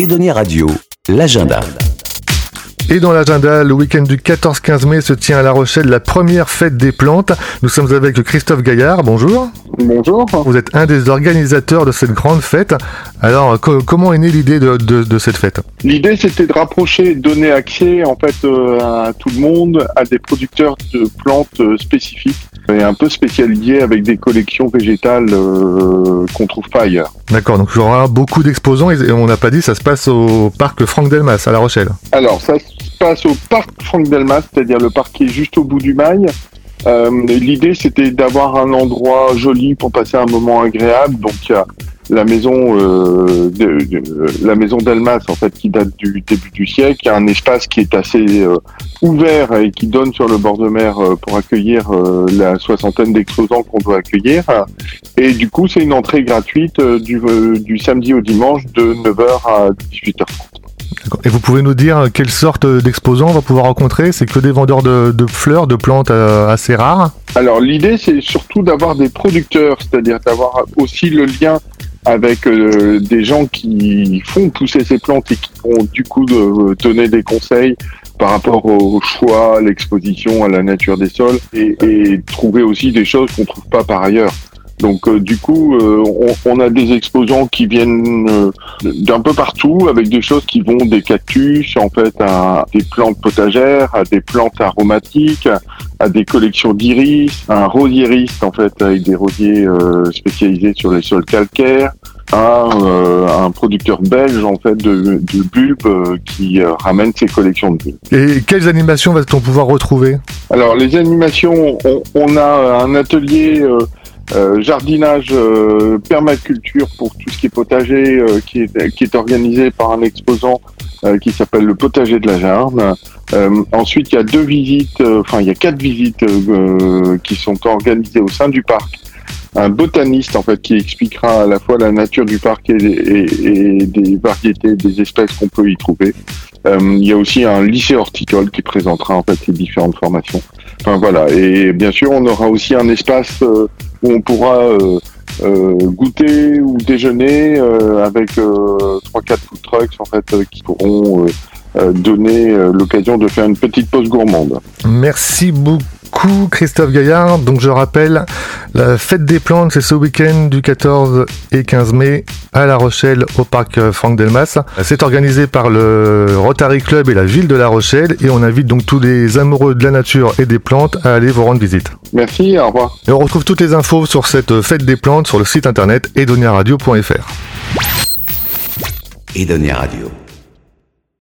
Edonia Radio, l'agenda. Et dans l'agenda, le week-end du 14-15 mai se tient à La Rochelle la première fête des plantes. Nous sommes avec Christophe Gaillard. Bonjour. Bonjour. Vous êtes un des organisateurs de cette grande fête. Alors, co- comment est née l'idée de, de- de cette fête L'idée, c'était de rapprocher, donner accès en fait euh, à tout le monde, à des producteurs de plantes euh, spécifiques et un peu spécialisés avec des collections végétales euh, qu'on trouve pas ailleurs. D'accord, donc il y aura beaucoup d'exposants et on n'a pas dit, ça se passe au parc Franck Delmas à La Rochelle. Alors, ça se passe au parc Franck Delmas, c'est-à-dire le parc qui est juste au bout du mail. Euh, L'idée, c'était d'avoir un endroit joli pour passer un moment agréable. Donc, il y a la maison, euh, de, de- la maison Delmas, en fait, qui date du début du siècle. Il y a un espace qui est assez euh, ouvert et qui donne sur le bord de mer euh, pour accueillir euh, la soixantaine d'exposants qu'on doit accueillir. Et du coup, c'est une entrée gratuite euh, du, euh, du samedi au dimanche de 9h à 18h30. Et vous pouvez nous dire quelle sorte d'exposants on va pouvoir rencontrer C'est que des vendeurs de, fleurs, de plantes euh, assez rares Alors l'idée c'est surtout d'avoir des producteurs, c'est-à-dire d'avoir aussi le lien avec euh, des gens qui font pousser ces plantes et qui vont du coup donner des conseils par rapport au choix, à l'exposition, à la nature des sols et, et trouver aussi des choses qu'on trouve pas par ailleurs. Donc euh, du coup, euh, on, on a des exposants qui viennent euh, d'un peu partout avec des choses qui vont des cactus en fait à des plantes potagères, à des plantes aromatiques, à des collections d'iris, un rosieriste en fait avec des rosiers euh, spécialisés sur les sols calcaires, un, euh, un producteur belge en fait de, de bulbes euh, qui ramène ses collections de bulbes. Et quelles animations va-t-on pouvoir retrouver? Alors les animations, on, on a un atelier euh, jardinage euh, permaculture pour tout ce qui est potager euh, qui, est, qui est organisé par un exposant euh, qui s'appelle le potager de la Jarne. Euh, ensuite, il y a deux visites, euh, enfin il y a quatre visites qui sont organisées au sein du parc. Un botaniste en fait qui expliquera à la fois la nature du parc et, et- et des variétés, des espèces qu'on peut y trouver. Il y a aussi un lycée horticole qui présentera en fait ces différentes formations. Enfin voilà, et bien sûr on aura aussi un espace où on pourra euh, euh, goûter ou déjeuner euh, avec trois quatre food trucks qui pourront donner l'occasion de faire une petite pause gourmande. Merci beaucoup Christophe Gaillard. Donc je rappelle, la fête des plantes, c'est ce week-end du 14 et 15 mai à La Rochelle au parc euh, Franck Delmas. C'est organisé par le Rotary Club et la ville de La Rochelle et on invite donc tous les amoureux de la nature et des plantes à aller vous rendre visite. Merci, au revoir. Et on retrouve toutes les infos sur cette fête des plantes sur le site internet edoniaradio.fr. Edonia Radio,